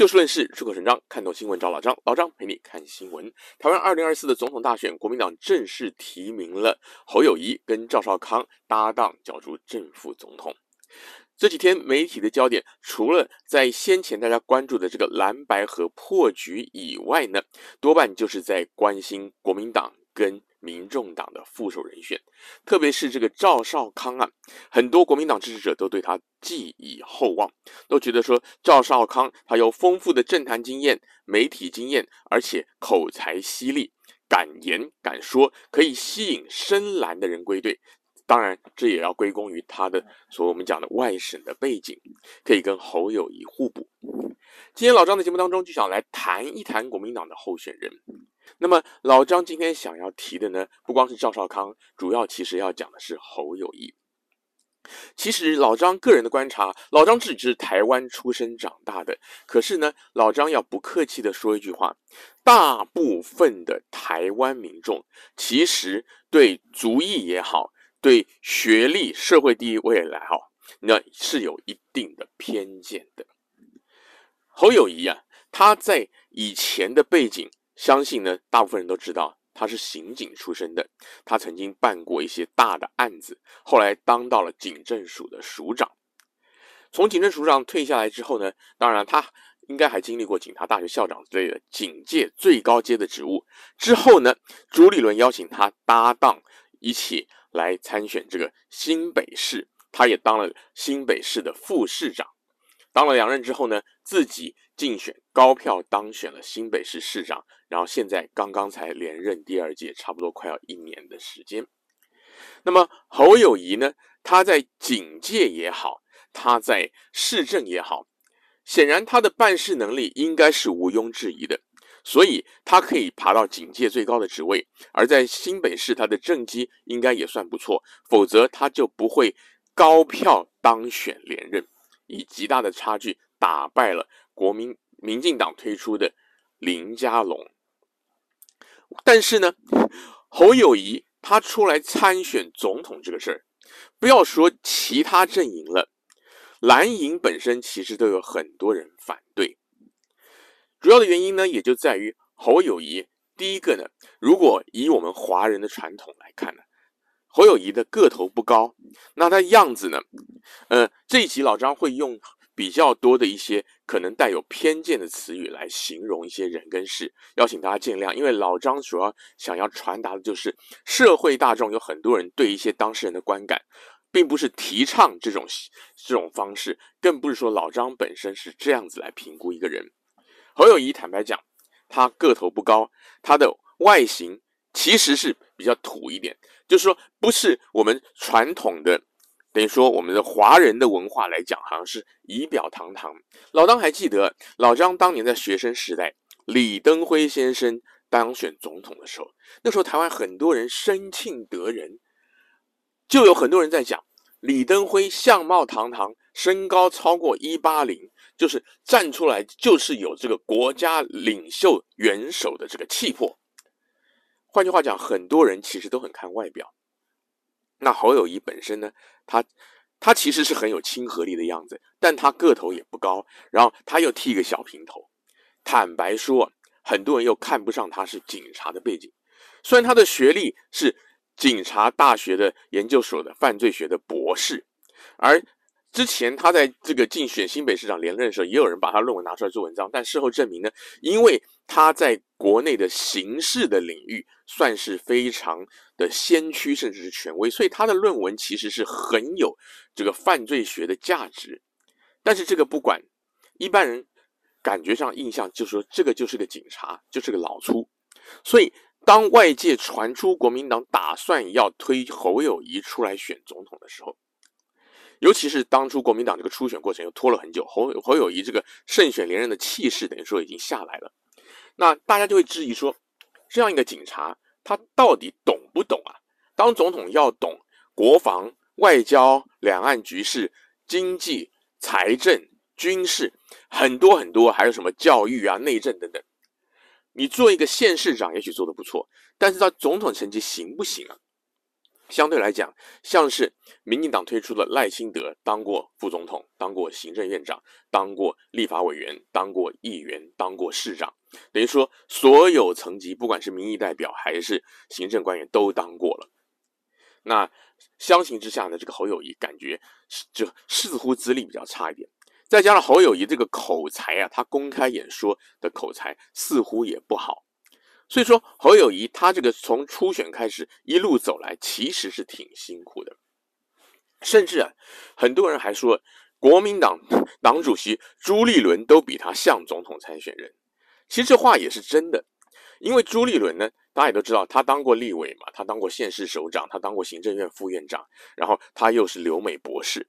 就事论事，出口成章，看懂新闻找老张，老张陪你看新闻。台湾二零二四的总统大选，国民党正式提名了侯友谊跟赵少康搭档角逐正副总统。这几天媒体的焦点，除了在先前大家关注的这个蓝白合破局以外呢，多半就是在关心国民党跟民众党的副手人选，特别是这个赵少康啊，很多国民党支持者都对他寄以厚望，都觉得说赵少康他有丰富的政坛经验、媒体经验，而且口才犀利、敢言敢说，可以吸引深蓝的人归队。当然，这也要归功于他的所我们讲的外省的背景，可以跟侯友谊互补。今天老张的节目当中就想来谈一谈国民党的候选人。那么老张今天想要提的呢，不光是赵少康，主要其实要讲的是侯友谊。其实老张个人的观察，老张自己是台湾出生长大的，可是呢，老张要不客气的说一句话，大部分的台湾民众其实对族裔也好，对学历、社会地位来好，那是有一定的偏见的。侯友谊啊，他在以前的背景。相信呢，大部分人都知道他是刑警出身的，他曾经办过一些大的案子，后来当到了警政署的署长。从警政署长退下来之后呢，当然他应该还经历过警察大学校长之类的警界最高阶的职务。之后呢，朱立伦邀请他搭档一起来参选这个新北市，他也当了新北市的副市长。当了两任之后呢，自己竞选高票当选了新北市市长，然后现在刚刚才连任第二届，差不多快要一年的时间。那么侯友谊呢，他在警界也好，他在市政也好，显然他的办事能力应该是毋庸置疑的，所以他可以爬到警界最高的职位，而在新北市他的政绩应该也算不错，否则他就不会高票当选连任。以极大的差距打败了国民民进党推出的林佳龙，但是呢，侯友谊他出来参选总统这个事儿，不要说其他阵营了，蓝营本身其实都有很多人反对。主要的原因呢，也就在于侯友谊第一个呢，如果以我们华人的传统来看呢。侯友谊的个头不高，那他样子呢？呃，这一集老张会用比较多的一些可能带有偏见的词语来形容一些人跟事，邀请大家见谅。因为老张主要想要传达的就是社会大众有很多人对一些当事人的观感，并不是提倡这种这种方式，更不是说老张本身是这样子来评估一个人。侯友谊坦白讲，他个头不高，他的外形其实是比较土一点。就是说，不是我们传统的，等于说我们的华人的文化来讲，好像是仪表堂堂。老张还记得，老张当年在学生时代，李登辉先生当选总统的时候，那时候台湾很多人生庆得人，就有很多人在讲李登辉相貌堂堂，身高超过一八零，就是站出来就是有这个国家领袖元首的这个气魄。换句话讲，很多人其实都很看外表。那侯友谊本身呢，他他其实是很有亲和力的样子，但他个头也不高，然后他又剃个小平头。坦白说，很多人又看不上他是警察的背景，虽然他的学历是警察大学的研究所的犯罪学的博士，而。之前他在这个竞选新北市长连任的时候，也有人把他论文拿出来做文章，但事后证明呢，因为他在国内的刑事的领域算是非常的先驱，甚至是权威，所以他的论文其实是很有这个犯罪学的价值。但是这个不管，一般人感觉上印象就是说这个就是个警察，就是个老粗。所以当外界传出国民党打算要推侯友谊出来选总统的时候，尤其是当初国民党这个初选过程又拖了很久，侯侯友谊这个胜选连任的气势等于说已经下来了，那大家就会质疑说，这样一个警察他到底懂不懂啊？当总统要懂国防、外交、两岸局势、经济、财政、军事，很多很多，还有什么教育啊、内政等等。你做一个县市长也许做得不错，但是他总统成绩行不行啊？相对来讲，像是民进党推出的赖清德，当过副总统，当过行政院长，当过立法委员，当过议员，当过市长，等于说所有层级，不管是民意代表还是行政官员，都当过了。那相形之下呢，这个侯友谊感觉就似乎资历比较差一点，再加上侯友谊这个口才啊，他公开演说的口才似乎也不好。所以说，侯友谊他这个从初选开始一路走来，其实是挺辛苦的。甚至啊，很多人还说，国民党党主席朱立伦都比他像总统参选人。其实这话也是真的，因为朱立伦呢，大家也都知道，他当过立委嘛，他当过县市首长，他当过行政院副院长，然后他又是留美博士。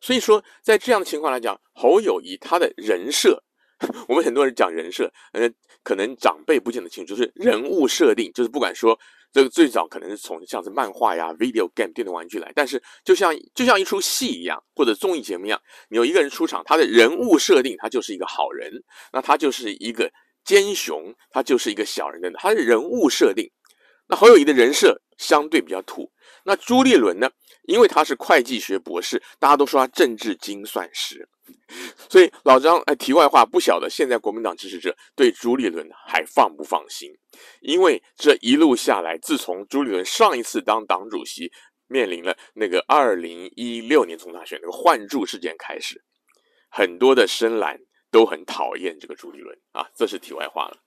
所以说，在这样的情况来讲，侯友谊他的人设。我们很多人讲人设，呃，可能长辈不见得清楚，就是人物设定，就是不管说这个最早可能是从像是漫画呀、video game 电动玩具来，但是就像就像一出戏一样，或者综艺节目一样，你有一个人出场，他的人物设定他就是一个好人，那他就是一个奸雄，他就是一个小人的，他的人物设定。那侯友宜的人设相对比较土，那朱立伦呢？因为他是会计学博士，大家都说他政治精算师。所以老张，哎，题外话，不晓得现在国民党支持者对朱立伦还放不放心？因为这一路下来，自从朱立伦上一次当党主席，面临了那个二零一六年总统大选那个换柱事件开始，很多的深蓝都很讨厌这个朱立伦啊，这是题外话了。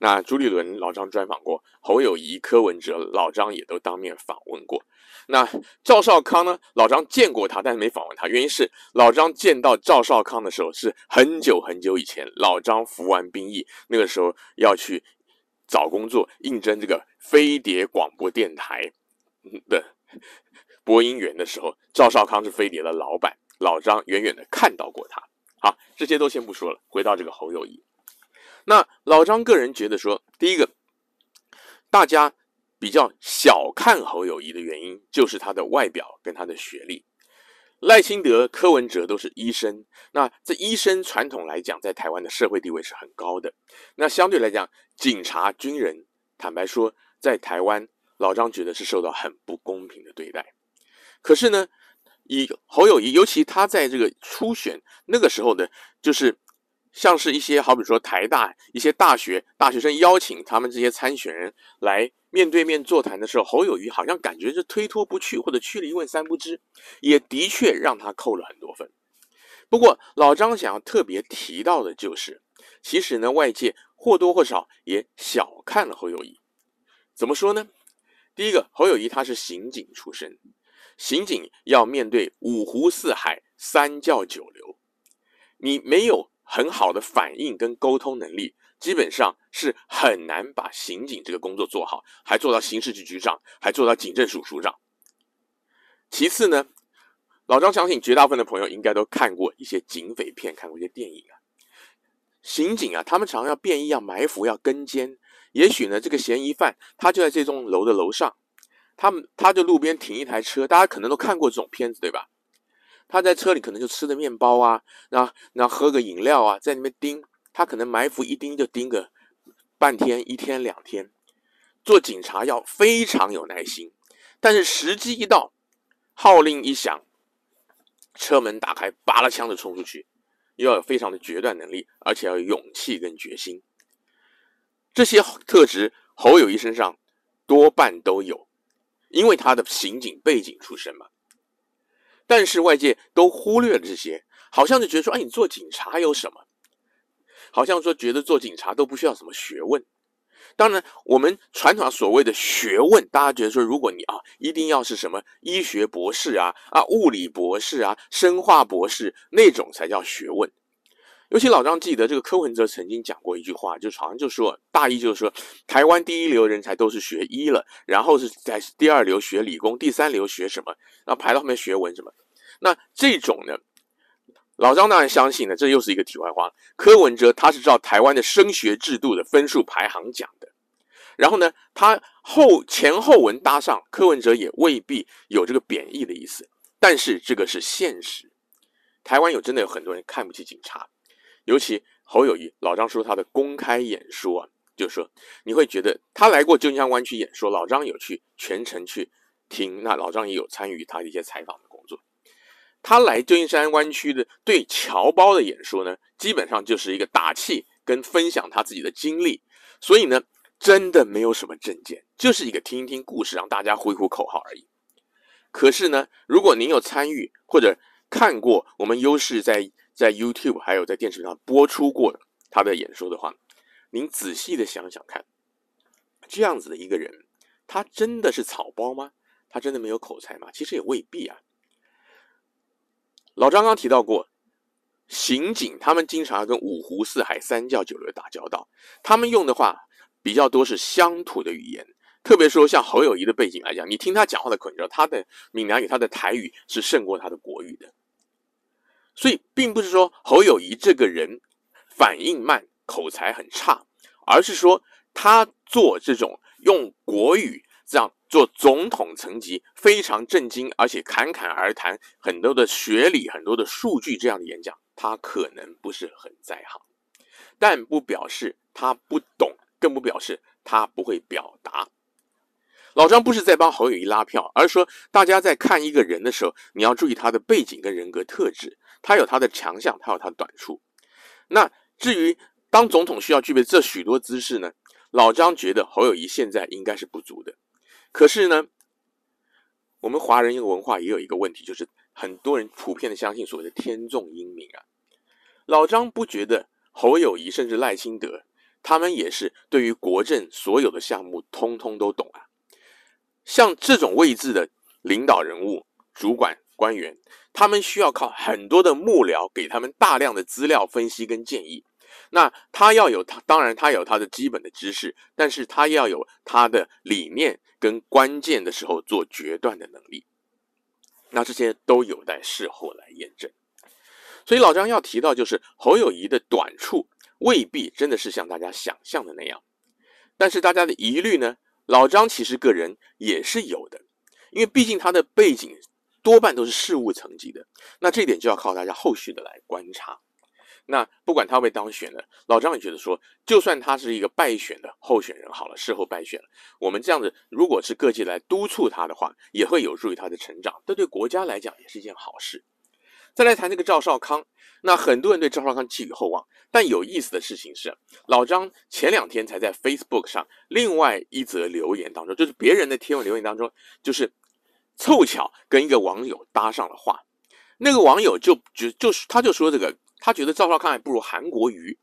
那朱立伦老张专访过，侯友谊、柯文哲老张也都当面访问过。那赵少康呢？老张见过他，但是没访问他，原因是老张见到赵少康的时候是很久很久以前，老张服完兵役，那个时候要去找工作，应征这个飞碟广播电台的播音员的时候，赵少康是飞碟的老板，老张远远的看到过他。好，这些都先不说了，回到这个侯友谊。那老张个人觉得说，第一个，大家比较小看侯友谊的原因，就是他的外表跟他的学历。赖清德、柯文哲都是医生，那这医生传统来讲，在台湾的社会地位是很高的。那相对来讲，警察、军人，坦白说，在台湾，老张觉得是受到很不公平的对待。可是呢，以侯友谊，尤其他在这个初选那个时候的，就是。像是一些好比说台大一些大学大学生邀请他们这些参选人来面对面座谈的时候，侯友谊好像感觉是推脱不去，或者去了一问三不知，也的确让他扣了很多分。不过老张想要特别提到的就是，其实呢，外界或多或少也小看了侯友谊。怎么说呢？第一个，侯友谊他是刑警出身，刑警要面对五湖四海、三教九流，你没有。很好的反应跟沟通能力，基本上是很难把刑警这个工作做好，还做到刑事局局长，还做到警政署署长。其次呢，老张相信绝大部分的朋友应该都看过一些警匪片，看过一些电影啊。刑警啊，他们常常要便衣、要埋伏、要跟监。也许呢，这个嫌疑犯他就在这栋楼的楼上，他们他就路边停一台车，大家可能都看过这种片子，对吧？他在车里可能就吃的面包啊，那那喝个饮料啊，在那边盯，他可能埋伏一盯就盯个半天、一天、两天。做警察要非常有耐心，但是时机一到，号令一响，车门打开，拔了枪就冲出去，要有非常的决断能力，而且要有勇气跟决心。这些特质，侯友谊身上多半都有，因为他的刑警背景出身嘛。但是外界都忽略了这些，好像就觉得说，哎，你做警察有什么？好像说觉得做警察都不需要什么学问。当然，我们传统所谓的学问，大家觉得说，如果你啊，一定要是什么医学博士啊、啊物理博士啊、生化博士那种才叫学问。尤其老张记得这个柯文哲曾经讲过一句话，就好像就说大意就是说，台湾第一流人才都是学医了，然后是在第二流学理工，第三流学什么？然后排到后面学文什么，那这种呢，老张当然相信了，这又是一个题外话。柯文哲他是照台湾的升学制度的分数排行讲的，然后呢，他后前后文搭上，柯文哲也未必有这个贬义的意思，但是这个是现实。台湾有真的有很多人看不起警察，尤其侯友谊，老张说他的公开演说啊，就是说你会觉得他来过旧金山湾区演说，老张有去全程去听，那老张也有参与他的一些采访。他来旧金山湾区的对侨胞的演说呢，基本上就是一个打气跟分享他自己的经历，所以呢，真的没有什么政见，就是一个听一听故事，让大家呼一呼口号而已。可是呢，如果您有参与或者看过我们优势在在 YouTube 还有在电视上播出过他的演说的话，您仔细的想想看，这样子的一个人，他真的是草包吗？他真的没有口才吗？其实也未必啊。老张刚提到过，刑警他们经常跟五湖四海三教九流打交道，他们用的话比较多是乡土的语言，特别说像侯友谊的背景来讲，你听他讲话的口音，他的闽南语、他的台语是胜过他的国语的。所以，并不是说侯友谊这个人反应慢、口才很差，而是说他做这种用国语这样。做总统层级非常震惊，而且侃侃而谈，很多的学理、很多的数据这样的演讲，他可能不是很在行，但不表示他不懂，更不表示他不会表达。老张不是在帮侯友谊拉票，而是说大家在看一个人的时候，你要注意他的背景跟人格特质，他有他的强项，他有他的短处。那至于当总统需要具备这许多姿势呢？老张觉得侯友谊现在应该是不足的。可是呢，我们华人一个文化也有一个问题，就是很多人普遍的相信所谓的天纵英明啊。老张不觉得侯友谊甚至赖清德，他们也是对于国政所有的项目通通都懂啊。像这种位置的领导人物、主管官员，他们需要靠很多的幕僚给他们大量的资料分析跟建议。那他要有他，当然他有他的基本的知识，但是他要有他的理念跟关键的时候做决断的能力。那这些都有待事后来验证。所以老张要提到，就是侯友谊的短处未必真的是像大家想象的那样，但是大家的疑虑呢，老张其实个人也是有的，因为毕竟他的背景多半都是事务层级的，那这点就要靠大家后续的来观察。那不管他被当选了，老张也觉得说，就算他是一个败选的候选人，好了，事后败选了，我们这样子，如果是各界来督促他的话，也会有助于他的成长，这对国家来讲也是一件好事。再来谈这个赵少康，那很多人对赵少康寄予厚望，但有意思的事情是，老张前两天才在 Facebook 上另外一则留言当中，就是别人的贴文留言当中，就是凑巧跟一个网友搭上了话，那个网友就就就是他就说这个。他觉得赵少康还不如韩国瑜，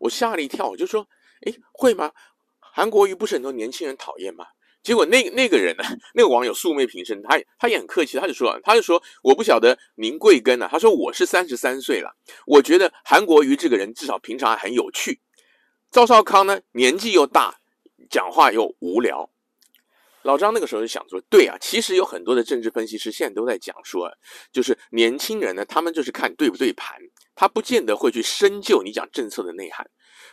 我吓了一跳，我就说：“诶，会吗？韩国瑜不是很多年轻人讨厌吗？”结果那那个人呢，那个网友素昧平生，他他也很客气，他就说：“他就说我不晓得您贵庚呢？他说我是三十三岁了，我觉得韩国瑜这个人至少平常还很有趣，赵少康呢年纪又大，讲话又无聊。”老张那个时候就想说，对啊，其实有很多的政治分析师现在都在讲说，就是年轻人呢，他们就是看对不对盘，他不见得会去深究你讲政策的内涵。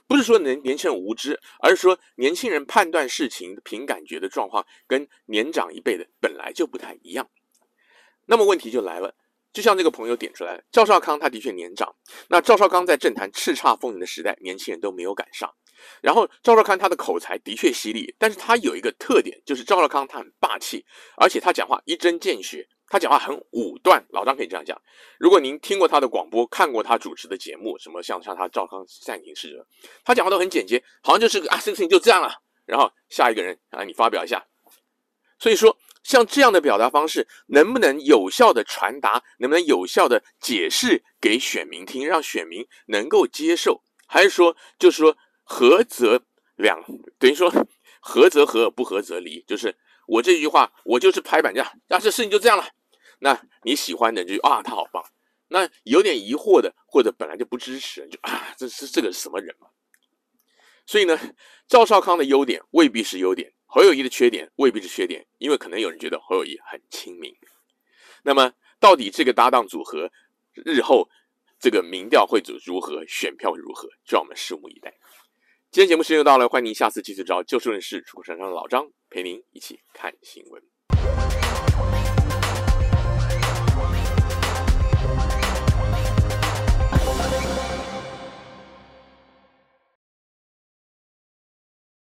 不是说年年轻人无知，而是说年轻人判断事情凭感觉的状况跟年长一辈的本来就不太一样。那么问题就来了，就像这个朋友点出来的，赵少康他的确年长，那赵少康在政坛叱咤风云的时代，年轻人都没有赶上。然后赵少康他的口才的确犀利，但是他有一个特点，就是赵少康他很霸气，而且他讲话一针见血，他讲话很武断。老张可以这样讲，如果您听过他的广播，看过他主持的节目，什么像像他赵康善行时，他讲话都很简洁，好像就是啊，这个事情就这样了。然后下一个人啊，你发表一下。所以说，像这样的表达方式，能不能有效的传达，能不能有效的解释给选民听，让选民能够接受，还是说，就是说。合则两，等于说合则合，不合则离。就是我这句话，我就是拍板这样，啊，这事情就这样了。那你喜欢的人就啊，他好棒。那有点疑惑的，或者本来就不支持，就啊，这是这个是什么人嘛？所以呢，赵少康的优点未必是优点，侯友谊的缺点未必是缺点，因为可能有人觉得侯友谊很亲民。那么，到底这个搭档组合日后这个民调会组如何，选票如何，就让我们拭目以待。今天节目时间又到了，欢迎您下次继续找就事论事、出口成章的老张陪您一起看新闻。